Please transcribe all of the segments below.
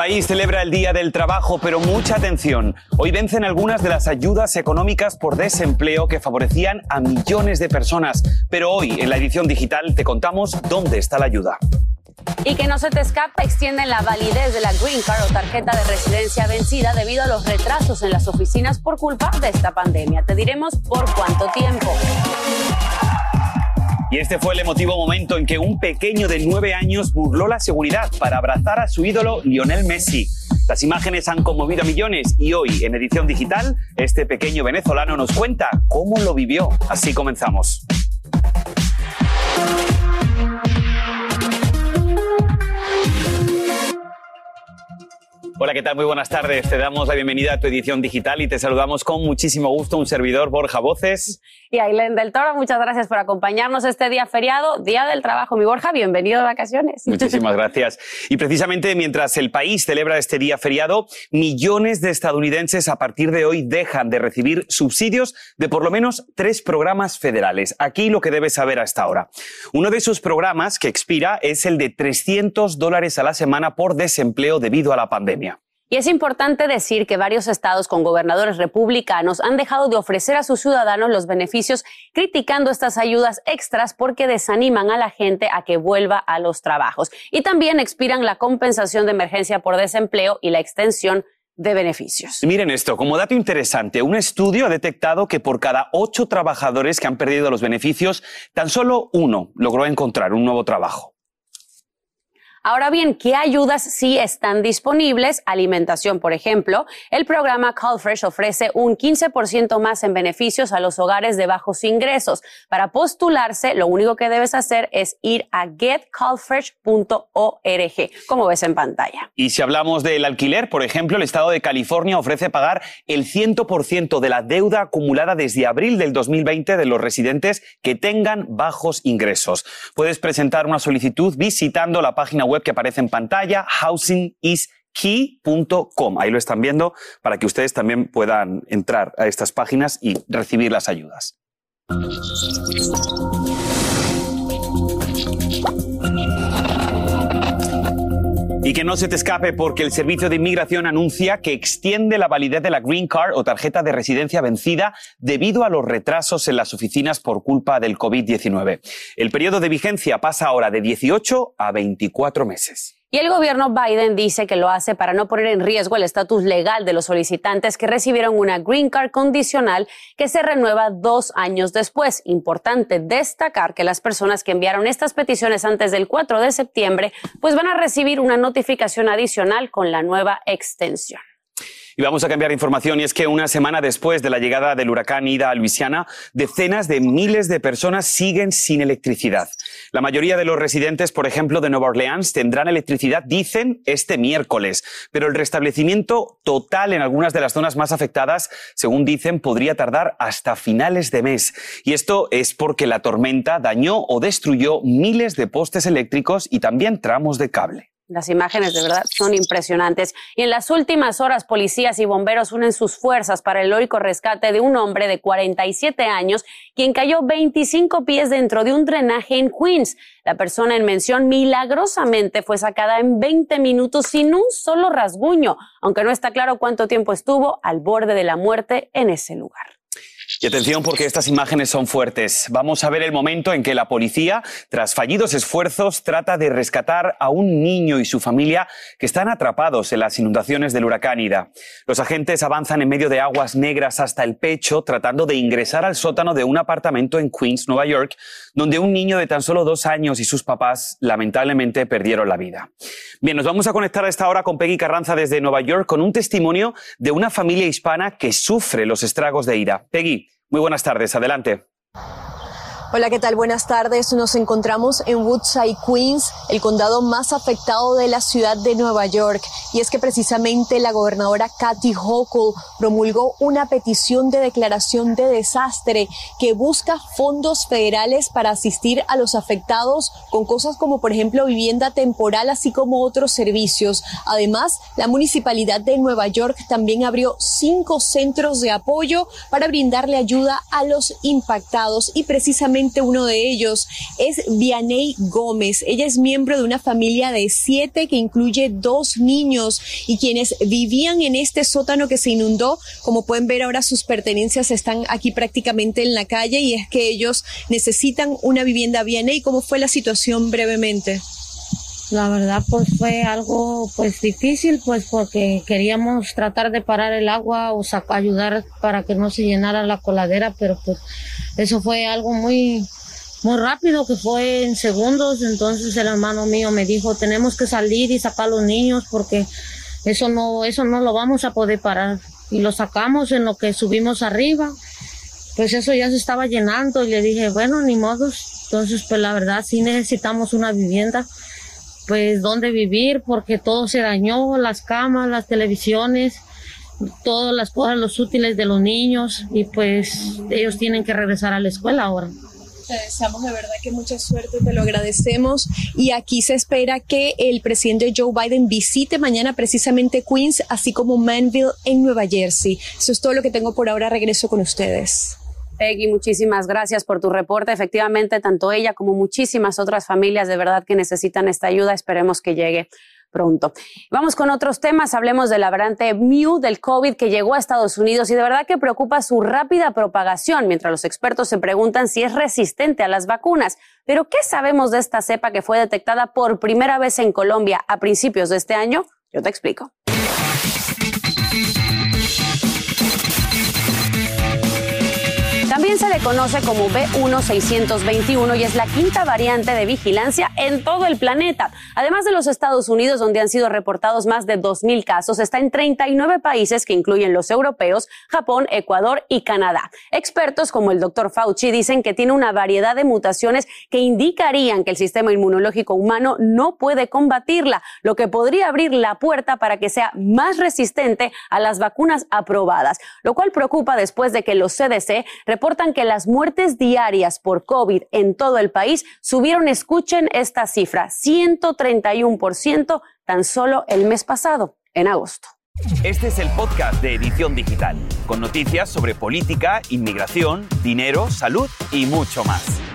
País celebra el Día del Trabajo, pero mucha atención. Hoy vencen algunas de las ayudas económicas por desempleo que favorecían a millones de personas. Pero hoy, en la edición digital, te contamos dónde está la ayuda. Y que no se te escape, extienden la validez de la Green Card o tarjeta de residencia vencida debido a los retrasos en las oficinas por culpa de esta pandemia. Te diremos por cuánto tiempo. Y este fue el emotivo momento en que un pequeño de nueve años burló la seguridad para abrazar a su ídolo Lionel Messi. Las imágenes han conmovido a millones y hoy, en edición digital, este pequeño venezolano nos cuenta cómo lo vivió. Así comenzamos. Hola, ¿qué tal? Muy buenas tardes. Te damos la bienvenida a tu edición digital y te saludamos con muchísimo gusto un servidor Borja Voces. Y Ailén del Toro, muchas gracias por acompañarnos este día feriado, Día del Trabajo. Mi Borja, bienvenido de vacaciones. Muchísimas gracias. Y precisamente mientras el país celebra este día feriado, millones de estadounidenses a partir de hoy dejan de recibir subsidios de por lo menos tres programas federales. Aquí lo que debes saber hasta ahora. Uno de esos programas que expira es el de 300 dólares a la semana por desempleo debido a la pandemia. Y es importante decir que varios estados con gobernadores republicanos han dejado de ofrecer a sus ciudadanos los beneficios criticando estas ayudas extras porque desaniman a la gente a que vuelva a los trabajos. Y también expiran la compensación de emergencia por desempleo y la extensión de beneficios. Miren esto, como dato interesante, un estudio ha detectado que por cada ocho trabajadores que han perdido los beneficios, tan solo uno logró encontrar un nuevo trabajo. Ahora bien, ¿qué ayudas sí están disponibles? Alimentación, por ejemplo. El programa CallFresh ofrece un 15% más en beneficios a los hogares de bajos ingresos. Para postularse, lo único que debes hacer es ir a getcallfresh.org, como ves en pantalla. Y si hablamos del alquiler, por ejemplo, el estado de California ofrece pagar el 100% de la deuda acumulada desde abril del 2020 de los residentes que tengan bajos ingresos. Puedes presentar una solicitud visitando la página web que aparece en pantalla, housingiskey.com. Ahí lo están viendo para que ustedes también puedan entrar a estas páginas y recibir las ayudas. Y que no se te escape porque el Servicio de Inmigración anuncia que extiende la validez de la Green Card o tarjeta de residencia vencida debido a los retrasos en las oficinas por culpa del COVID-19. El periodo de vigencia pasa ahora de 18 a 24 meses. Y el gobierno Biden dice que lo hace para no poner en riesgo el estatus legal de los solicitantes que recibieron una Green Card condicional que se renueva dos años después. Importante destacar que las personas que enviaron estas peticiones antes del 4 de septiembre pues van a recibir una notificación adicional con la nueva extensión. Y vamos a cambiar de información y es que una semana después de la llegada del huracán Ida a Luisiana, decenas de miles de personas siguen sin electricidad. La mayoría de los residentes, por ejemplo, de Nueva Orleans tendrán electricidad, dicen, este miércoles, pero el restablecimiento total en algunas de las zonas más afectadas, según dicen, podría tardar hasta finales de mes. Y esto es porque la tormenta dañó o destruyó miles de postes eléctricos y también tramos de cable. Las imágenes de verdad son impresionantes. Y en las últimas horas, policías y bomberos unen sus fuerzas para el heroico rescate de un hombre de 47 años, quien cayó 25 pies dentro de un drenaje en Queens. La persona en mención milagrosamente fue sacada en 20 minutos sin un solo rasguño, aunque no está claro cuánto tiempo estuvo al borde de la muerte en ese lugar. Y atención porque estas imágenes son fuertes. Vamos a ver el momento en que la policía, tras fallidos esfuerzos, trata de rescatar a un niño y su familia que están atrapados en las inundaciones del huracán Ida. Los agentes avanzan en medio de aguas negras hasta el pecho, tratando de ingresar al sótano de un apartamento en Queens, Nueva York, donde un niño de tan solo dos años y sus papás lamentablemente perdieron la vida. Bien, nos vamos a conectar a esta hora con Peggy Carranza desde Nueva York con un testimonio de una familia hispana que sufre los estragos de Ida. Peggy, muy buenas tardes, adelante. Hola, ¿qué tal? Buenas tardes. Nos encontramos en Woodside, Queens, el condado más afectado de la ciudad de Nueva York. Y es que precisamente la gobernadora Kathy Hochul promulgó una petición de declaración de desastre que busca fondos federales para asistir a los afectados con cosas como, por ejemplo, vivienda temporal, así como otros servicios. Además, la municipalidad de Nueva York también abrió cinco centros de apoyo para brindarle ayuda a los impactados y precisamente uno de ellos es Vianey Gómez. Ella es miembro de una familia de siete que incluye dos niños y quienes vivían en este sótano que se inundó, como pueden ver ahora sus pertenencias están aquí prácticamente en la calle y es que ellos necesitan una vivienda Vianey. ¿Cómo fue la situación brevemente? La verdad pues fue algo pues difícil pues porque queríamos tratar de parar el agua o ayudar para que no se llenara la coladera, pero pues eso fue algo muy muy rápido que fue en segundos, entonces el hermano mío me dijo, "Tenemos que salir y sacar a los niños porque eso no eso no lo vamos a poder parar." Y lo sacamos en lo que subimos arriba. Pues eso ya se estaba llenando y le dije, "Bueno, ni modos." Entonces, pues la verdad sí necesitamos una vivienda pues dónde vivir porque todo se dañó, las camas, las televisiones, todas las cosas, los útiles de los niños y pues ellos tienen que regresar a la escuela ahora. Te deseamos de verdad que mucha suerte, te lo agradecemos. Y aquí se espera que el presidente Joe Biden visite mañana precisamente Queens, así como Manville en Nueva Jersey. Eso es todo lo que tengo por ahora. Regreso con ustedes. Peggy, muchísimas gracias por tu reporte. Efectivamente, tanto ella como muchísimas otras familias de verdad que necesitan esta ayuda, esperemos que llegue pronto. Vamos con otros temas. Hablemos de la variante Mu del COVID que llegó a Estados Unidos y de verdad que preocupa su rápida propagación, mientras los expertos se preguntan si es resistente a las vacunas. Pero, ¿qué sabemos de esta cepa que fue detectada por primera vez en Colombia a principios de este año? Yo te explico. Se le conoce como B1621 y es la quinta variante de vigilancia en todo el planeta. Además de los Estados Unidos, donde han sido reportados más de 2.000 casos, está en 39 países que incluyen los europeos, Japón, Ecuador y Canadá. Expertos como el doctor Fauci dicen que tiene una variedad de mutaciones que indicarían que el sistema inmunológico humano no puede combatirla, lo que podría abrir la puerta para que sea más resistente a las vacunas aprobadas, lo cual preocupa después de que los CDC que las muertes diarias por COVID en todo el país subieron, escuchen esta cifra, 131% tan solo el mes pasado, en agosto. Este es el podcast de Edición Digital, con noticias sobre política, inmigración, dinero, salud y mucho más.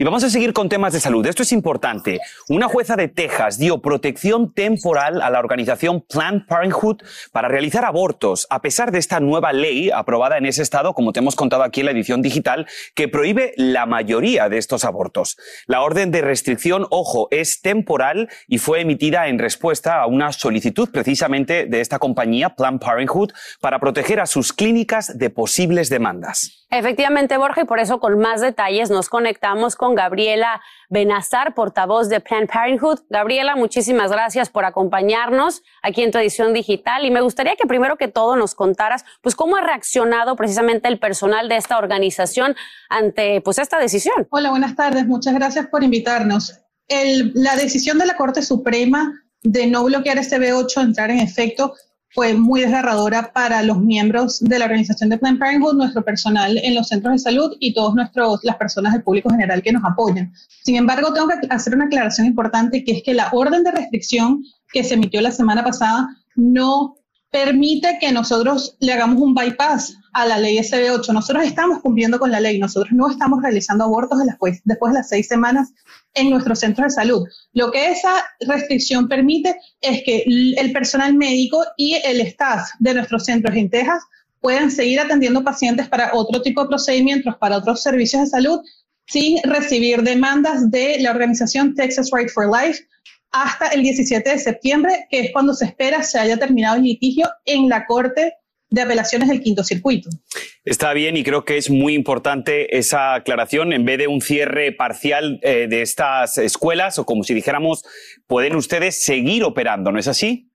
Y vamos a seguir con temas de salud. Esto es importante. Una jueza de Texas dio protección temporal a la organización Planned Parenthood para realizar abortos, a pesar de esta nueva ley aprobada en ese estado, como te hemos contado aquí en la edición digital, que prohíbe la mayoría de estos abortos. La orden de restricción, ojo, es temporal y fue emitida en respuesta a una solicitud precisamente de esta compañía, Planned Parenthood, para proteger a sus clínicas de posibles demandas. Efectivamente, Borja, y por eso con más detalles nos conectamos con Gabriela Benazar, portavoz de Planned Parenthood. Gabriela, muchísimas gracias por acompañarnos aquí en tu edición digital y me gustaría que primero que todo nos contaras pues cómo ha reaccionado precisamente el personal de esta organización ante pues esta decisión. Hola, buenas tardes. Muchas gracias por invitarnos. la decisión de la Corte Suprema de no bloquear este B8 entrar en efecto fue muy desgarradora para los miembros de la organización de Planned Parenthood, nuestro personal en los centros de salud y todas las personas del público general que nos apoyan. Sin embargo, tengo que hacer una aclaración importante, que es que la orden de restricción que se emitió la semana pasada no permite que nosotros le hagamos un bypass a la ley SB8. Nosotros estamos cumpliendo con la ley, nosotros no estamos realizando abortos después, de las seis semanas en nuestros centros de salud. Lo que esa restricción permite es que el personal médico y el staff de nuestros centros en Texas puedan seguir atendiendo pacientes para otro tipo de procedimientos, para otros servicios de salud, sin recibir demandas de la organización Texas Right for Life hasta el 17 de septiembre, que es cuando se espera se haya terminado el litigio en la Corte de Apelaciones del Quinto Circuito. Está bien y creo que es muy importante esa aclaración. En vez de un cierre parcial eh, de estas escuelas, o como si dijéramos, pueden ustedes seguir operando, ¿no es así?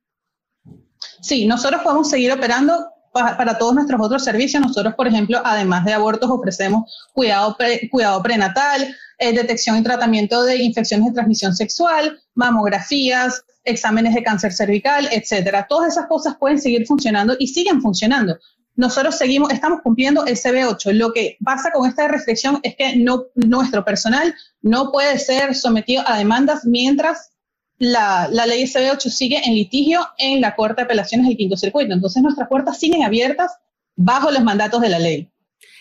Sí, nosotros podemos seguir operando para todos nuestros otros servicios. Nosotros, por ejemplo, además de abortos, ofrecemos cuidado, cuidado prenatal, eh, detección y tratamiento de infecciones de transmisión sexual, mamografías, exámenes de cáncer cervical, etcétera. Todas esas cosas pueden seguir funcionando y siguen funcionando. Nosotros seguimos, estamos cumpliendo el CB8. Lo que pasa con esta restricción es que no, nuestro personal no puede ser sometido a demandas mientras la, ley SB8 sigue en litigio en la Corte de Apelaciones del Quinto Circuito. Entonces nuestras puertas siguen abiertas bajo los mandatos de la ley.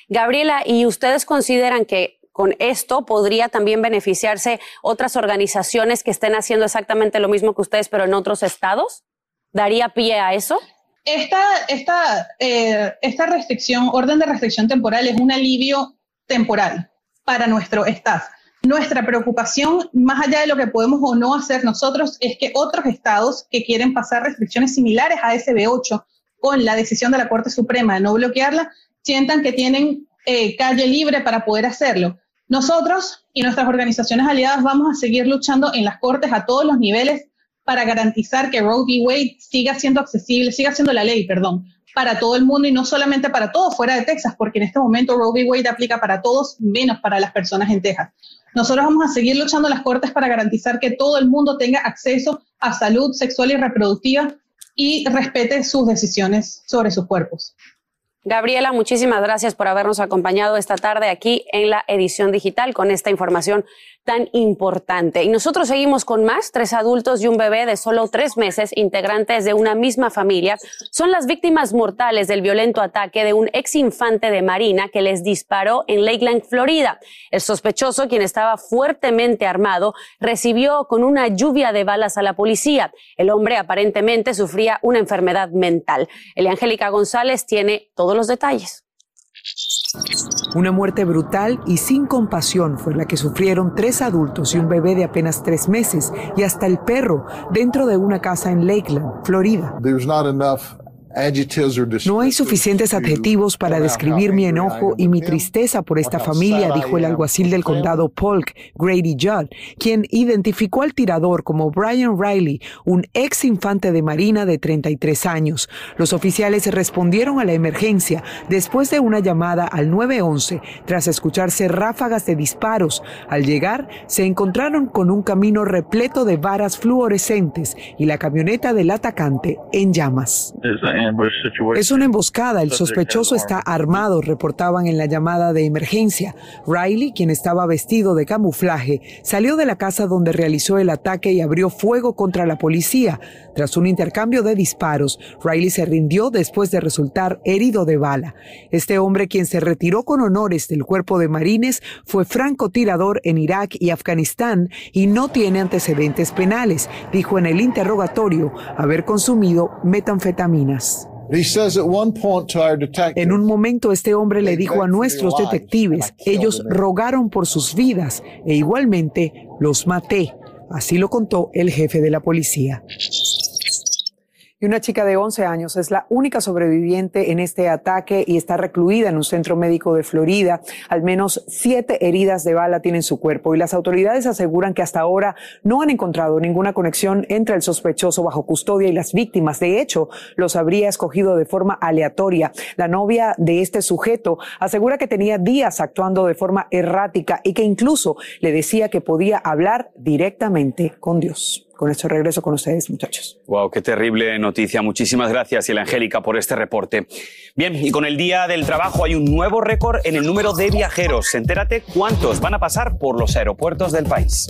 Gabriela, ¿y ustedes consideran que con esto podría también beneficiarse otras organizaciones que estén haciendo exactamente lo mismo que ustedes, pero en otros estados? ¿Daría pie a eso? Esta, esta, eh, esta restricción, orden de restricción temporal, es un alivio temporal para nuestro staff. Nuestra preocupación, más allá de lo que podemos o no hacer nosotros, es que otros estados que quieren pasar restricciones similares a SB8 con la decisión de la Corte Suprema de no bloquearla, sientan que tienen eh, calle libre para poder hacerlo. Nosotros y nuestras organizaciones aliadas vamos a seguir luchando en las Cortes a todos los niveles para garantizar que Roe v. Wade siga siendo accesible, siga siendo la ley, perdón, para todo el mundo y no solamente para todos fuera de Texas, porque en este momento Roe v. Wade aplica para todos, menos para las personas en Texas. Nosotros vamos a seguir luchando las cortes para garantizar que todo el mundo tenga acceso a salud sexual y reproductiva y respete sus decisiones sobre sus cuerpos. Gabriela, muchísimas gracias por habernos acompañado esta tarde aquí en la edición digital con esta información tan importante. Y nosotros seguimos con más. Tres adultos y un bebé de solo tres meses, integrantes de una misma familia, son las víctimas mortales del violento ataque de un ex infante de Marina que les disparó en Lakeland, Florida. El sospechoso, quien estaba fuertemente armado, recibió con una lluvia de balas a la policía. El hombre aparentemente sufría una enfermedad mental. Eliangélica González tiene todos los detalles. Una muerte brutal y sin compasión fue la que sufrieron tres adultos y un bebé de apenas tres meses y hasta el perro dentro de una casa en Lakeland, Florida. No hay suficientes adjetivos para describir mi enojo y mi tristeza por esta familia, dijo el alguacil del condado Polk, Grady Judd, quien identificó al tirador como Brian Riley, un ex infante de Marina de 33 años. Los oficiales respondieron a la emergencia después de una llamada al 911 tras escucharse ráfagas de disparos. Al llegar, se encontraron con un camino repleto de varas fluorescentes y la camioneta del atacante en llamas. Es una emboscada. El sospechoso está armado, reportaban en la llamada de emergencia. Riley, quien estaba vestido de camuflaje, salió de la casa donde realizó el ataque y abrió fuego contra la policía. Tras un intercambio de disparos, Riley se rindió después de resultar herido de bala. Este hombre, quien se retiró con honores del cuerpo de marines, fue francotirador en Irak y Afganistán y no tiene antecedentes penales, dijo en el interrogatorio haber consumido metanfetaminas. En un momento este hombre le dijo a nuestros detectives, ellos rogaron por sus vidas e igualmente los maté. Así lo contó el jefe de la policía y una chica de 11 años es la única sobreviviente en este ataque y está recluida en un centro médico de Florida. Al menos siete heridas de bala tienen su cuerpo y las autoridades aseguran que hasta ahora no han encontrado ninguna conexión entre el sospechoso bajo custodia y las víctimas. De hecho, los habría escogido de forma aleatoria. La novia de este sujeto asegura que tenía días actuando de forma errática y que incluso le decía que podía hablar directamente con Dios con esto regreso con ustedes, muchachos. Wow, qué terrible noticia. Muchísimas gracias, y Angélica, por este reporte. Bien, y con el Día del Trabajo hay un nuevo récord en el número de viajeros. Entérate cuántos van a pasar por los aeropuertos del país.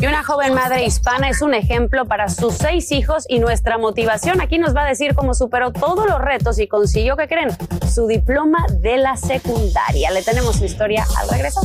Y una joven madre hispana es un ejemplo para sus seis hijos y nuestra motivación. Aquí nos va a decir cómo superó todos los retos y consiguió, ¿qué creen? Su diploma de la secundaria. Le tenemos su historia al regresar.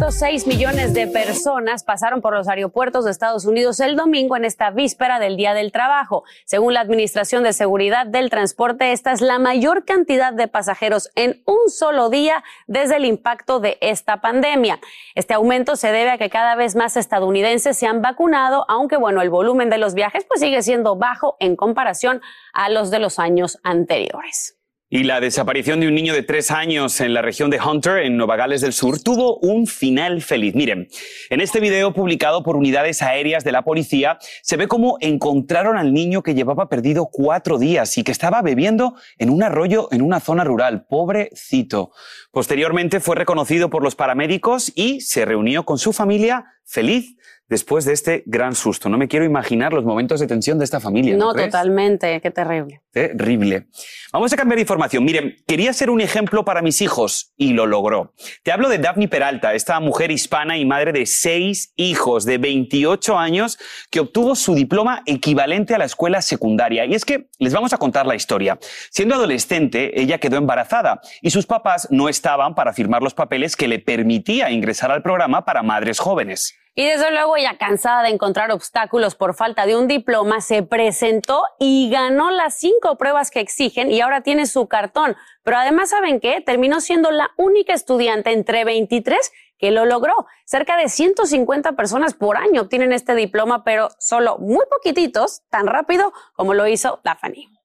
1.6 millones de personas pasaron por los aeropuertos de Estados Unidos el domingo en esta víspera del Día del Trabajo. Según la Administración de Seguridad del Transporte, esta es la mayor cantidad de pasajeros en un solo día desde el impacto de esta pandemia. Este aumento se debe a que cada vez más estadounidenses se han vacunado, aunque bueno, el volumen de los viajes pues sigue siendo bajo en comparación a los de los años anteriores. Y la desaparición de un niño de tres años en la región de Hunter, en Nueva Gales del Sur, tuvo un final feliz. Miren, en este video publicado por unidades aéreas de la policía, se ve cómo encontraron al niño que llevaba perdido cuatro días y que estaba bebiendo en un arroyo en una zona rural. Pobrecito. Posteriormente fue reconocido por los paramédicos y se reunió con su familia feliz después de este gran susto. No me quiero imaginar los momentos de tensión de esta familia. No, totalmente, qué terrible. Terrible. Vamos a cambiar de información. Miren, quería ser un ejemplo para mis hijos y lo logró. Te hablo de Daphne Peralta, esta mujer hispana y madre de seis hijos de 28 años que obtuvo su diploma equivalente a la escuela secundaria. Y es que les vamos a contar la historia. Siendo adolescente, ella quedó embarazada y sus papás no estaban para firmar los papeles que le permitía ingresar al programa para madres jóvenes. Y desde luego, ya cansada de encontrar obstáculos por falta de un diploma, se presentó y ganó las cinco pruebas que exigen y ahora tiene su cartón. Pero además, ¿saben qué? Terminó siendo la única estudiante entre 23 que lo logró. Cerca de 150 personas por año obtienen este diploma, pero solo muy poquititos, tan rápido como lo hizo Daphne.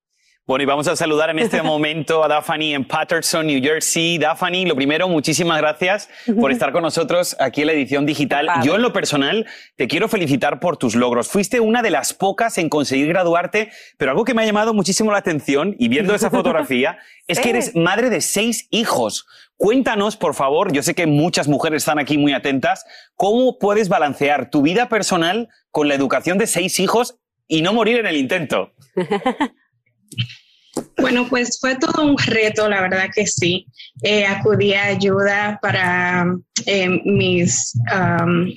Bueno, y vamos a saludar en este momento a Daphne en Patterson, New Jersey. Daphne, lo primero, muchísimas gracias por estar con nosotros aquí en la edición digital. Yo en lo personal te quiero felicitar por tus logros. Fuiste una de las pocas en conseguir graduarte, pero algo que me ha llamado muchísimo la atención y viendo esa fotografía es que eres madre de seis hijos. Cuéntanos, por favor, yo sé que muchas mujeres están aquí muy atentas, ¿cómo puedes balancear tu vida personal con la educación de seis hijos y no morir en el intento? Bueno, pues fue todo un reto, la verdad que sí. Eh, acudí a ayuda para eh, mis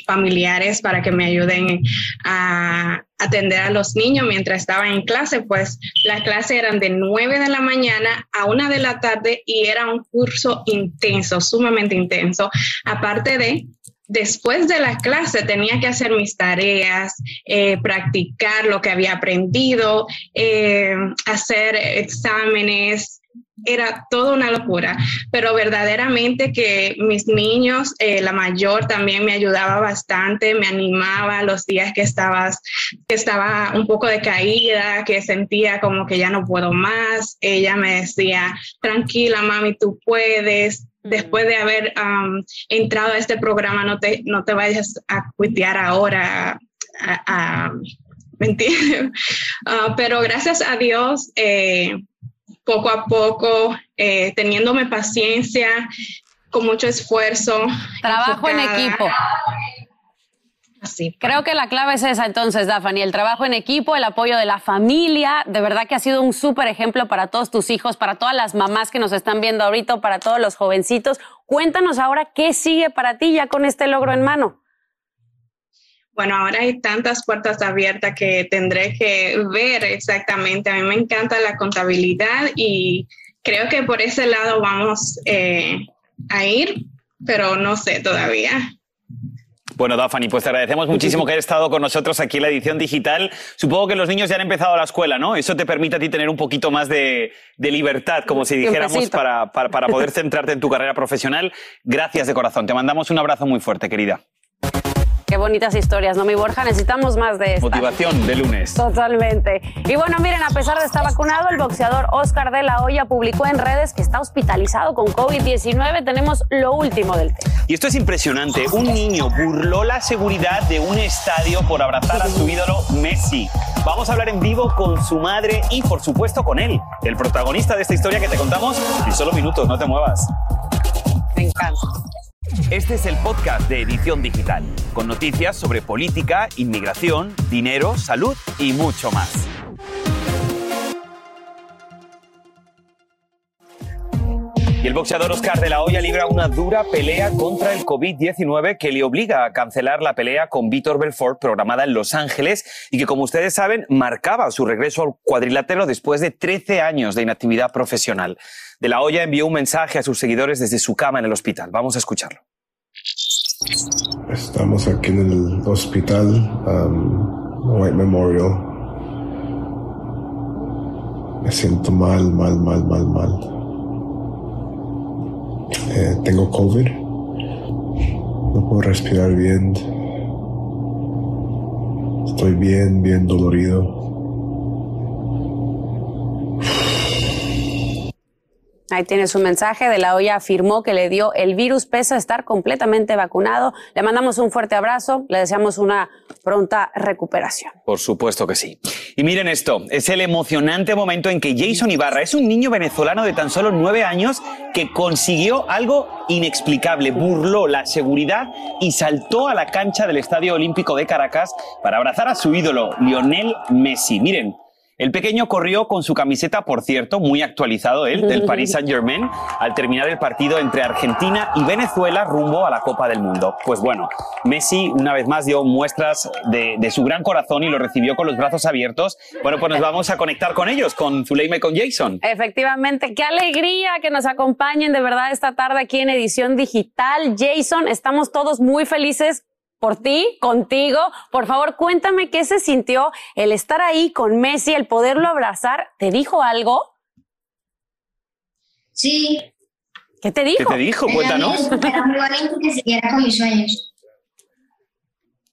familiares para que me ayuden a atender a los niños mientras estaba en clase, pues las clases eran de 9 de la mañana a 1 de la tarde y era un curso intenso, sumamente intenso. Aparte de después de la clase tenía que hacer mis tareas, eh, practicar lo que había aprendido, eh, hacer exámenes. Era toda una locura, pero verdaderamente que mis niños, eh, la mayor también me ayudaba bastante, me animaba los días que, estabas, que estaba un poco decaída, que sentía como que ya no puedo más. Ella me decía, tranquila, mami, tú puedes, después de haber entrado a este programa, no te, no te vayas a cuitear ahora, a. Ah, pero gracias a Dios, eh, poco a poco, eh, teniéndome paciencia, con mucho esfuerzo. Trabajo en equipo. Creo que la clave es esa entonces, Daphne, el trabajo en equipo, el apoyo de la familia, de verdad que ha sido un súper ejemplo para todos tus hijos, para todas las mamás que nos están viendo ahorita, para todos los jovencitos. Cuéntanos ahora qué sigue para ti ya con este logro en mano. Bueno, ahora hay tantas puertas abiertas que tendré que ver exactamente. A mí me encanta la contabilidad y creo que por ese lado vamos eh, a ir, pero no sé todavía. Bueno, Daphne, pues te agradecemos muchísimo que hayas estado con nosotros aquí en la edición digital. Supongo que los niños ya han empezado la escuela, ¿no? Eso te permite a ti tener un poquito más de, libertad, como si dijéramos, para, para poder centrarte en tu carrera profesional. Gracias de corazón. Te mandamos un abrazo muy fuerte, querida. Qué bonitas historias, ¿no, mi Borja? Necesitamos más de esto. Motivación de lunes. Totalmente. Y bueno, miren, a pesar de estar vacunado, el boxeador Oscar de la Hoya publicó en redes que está hospitalizado con COVID-19. Tenemos lo último del tema. Y esto es impresionante. Un niño burló la seguridad de un estadio por abrazar a su ídolo Messi. Vamos a hablar en vivo con su madre y, por supuesto, con él, el protagonista de esta historia que te contamos en solo minutos. No te muevas. Me encanta. Este es el podcast de Edición Digital, con noticias sobre política, inmigración, dinero, salud y mucho más. Y el boxeador Oscar de la Hoya libra una dura pelea contra el COVID-19 que le obliga a cancelar la pelea con Víctor Belfort programada en Los Ángeles y que, como ustedes saben, marcaba su regreso al cuadrilátero después de 13 años de inactividad profesional. De la Hoya envió un mensaje a sus seguidores desde su cama en el hospital. Vamos a escucharlo. Estamos aquí en el hospital um, White Memorial. Me siento mal, mal, mal, mal, mal. Eh, tengo COVID. No puedo respirar bien. Estoy bien, bien dolorido. Ahí tiene su mensaje. De la olla afirmó que le dio el virus pese a estar completamente vacunado. Le mandamos un fuerte abrazo. Le deseamos una pronta recuperación. Por supuesto que sí. Y miren esto, es el emocionante momento en que Jason Ibarra es un niño venezolano de tan solo nueve años que consiguió algo inexplicable, burló la seguridad y saltó a la cancha del Estadio Olímpico de Caracas para abrazar a su ídolo, Lionel Messi. Miren, el pequeño corrió con su camiseta, por cierto, muy actualizado él, del Paris Saint-Germain, al terminar el partido entre Argentina y Venezuela rumbo a la Copa del Mundo. Pues bueno, Messi una vez más dio muestras de, su gran corazón y lo recibió con los brazos abiertos. Bueno, pues nos vamos a conectar con ellos, con Zuleima y con Jason. Efectivamente, qué alegría que nos acompañen de verdad esta tarde aquí en edición digital. Jason, estamos todos muy felices por ti, contigo. Por favor, cuéntame qué se sintió el estar ahí con Messi, el poderlo abrazar. ¿Te dijo algo? Sí. ¿Qué te dijo? ¿Qué te dijo? Cuéntanos. Era muy bonito que siguiera con mis sueños.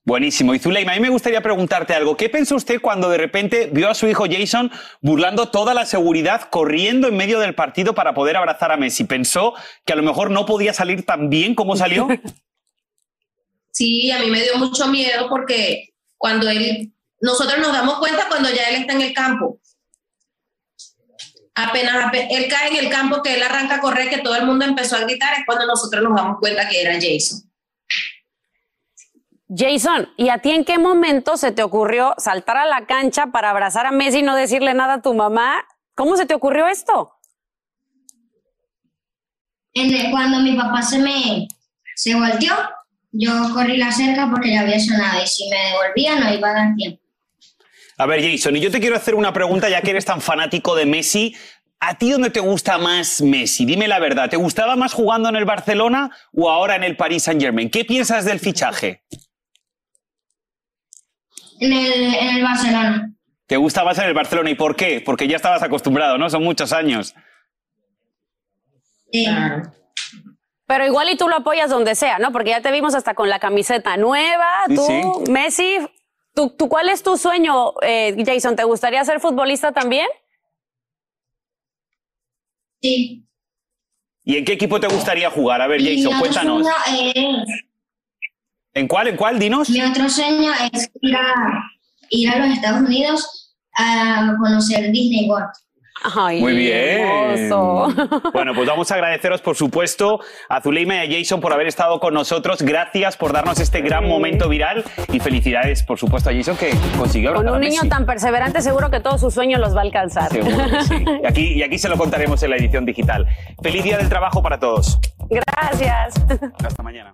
Buenísimo. Y Zuleima, a mí me gustaría preguntarte algo. ¿Qué pensó usted cuando de repente vio a su hijo Jason burlando toda la seguridad, corriendo en medio del partido para poder abrazar a Messi? ¿Pensó que a lo mejor no podía salir tan bien como salió? Sí, a mí me dio mucho miedo porque cuando él, nosotros nos damos cuenta cuando ya él está en el campo. Apenas, él cae en el campo, que él arranca a correr, que todo el mundo empezó a gritar, es cuando nosotros nos damos cuenta que era Jason. Jason, ¿y a ti en qué momento se te ocurrió saltar a la cancha para abrazar a Messi y no decirle nada a tu mamá? ¿Cómo se te ocurrió esto? cuando mi papá se me se volteó, yo corrí la cerca porque ya había sonado y si me devolvía no iba a dar tiempo. A ver, Jason, y yo te quiero hacer una pregunta ya que eres tan fanático de Messi. ¿A ti dónde te gusta más Messi? Dime la verdad. ¿Te gustaba más jugando en el Barcelona o ahora en el Paris Saint-Germain? ¿Qué piensas del fichaje? En el, en el Barcelona. ¿Te gusta más en el Barcelona? ¿Y por qué? Porque ya estabas acostumbrado, ¿no? Son muchos años. Sí. Pero igual y tú lo apoyas donde sea, ¿no? Porque ya te vimos hasta con la camiseta nueva, tú, Messi. ¿tú, ¿tú, cuál es tu sueño, eh, Jason? ¿Te gustaría ser futbolista también? Sí. ¿Y en qué equipo te gustaría jugar? A ver, Jason, cuéntanos. ¿En cuál? ¿En cuál? Dinos. Mi otro sueño es ir a, ir a los Estados Unidos a conocer Disney World. Muy bien. Bueno, pues vamos a agradeceros, por supuesto, a Zuleima y a Jason por haber estado con nosotros. Gracias por darnos este gran momento viral y felicidades, por supuesto, a Jason que consiguió Con un niño tan perseverante, seguro que todos sus sueños los va a alcanzar. Seguro que sí. Y aquí, y aquí se lo contaremos en la edición digital. Feliz día del trabajo para todos. Gracias. Hasta mañana.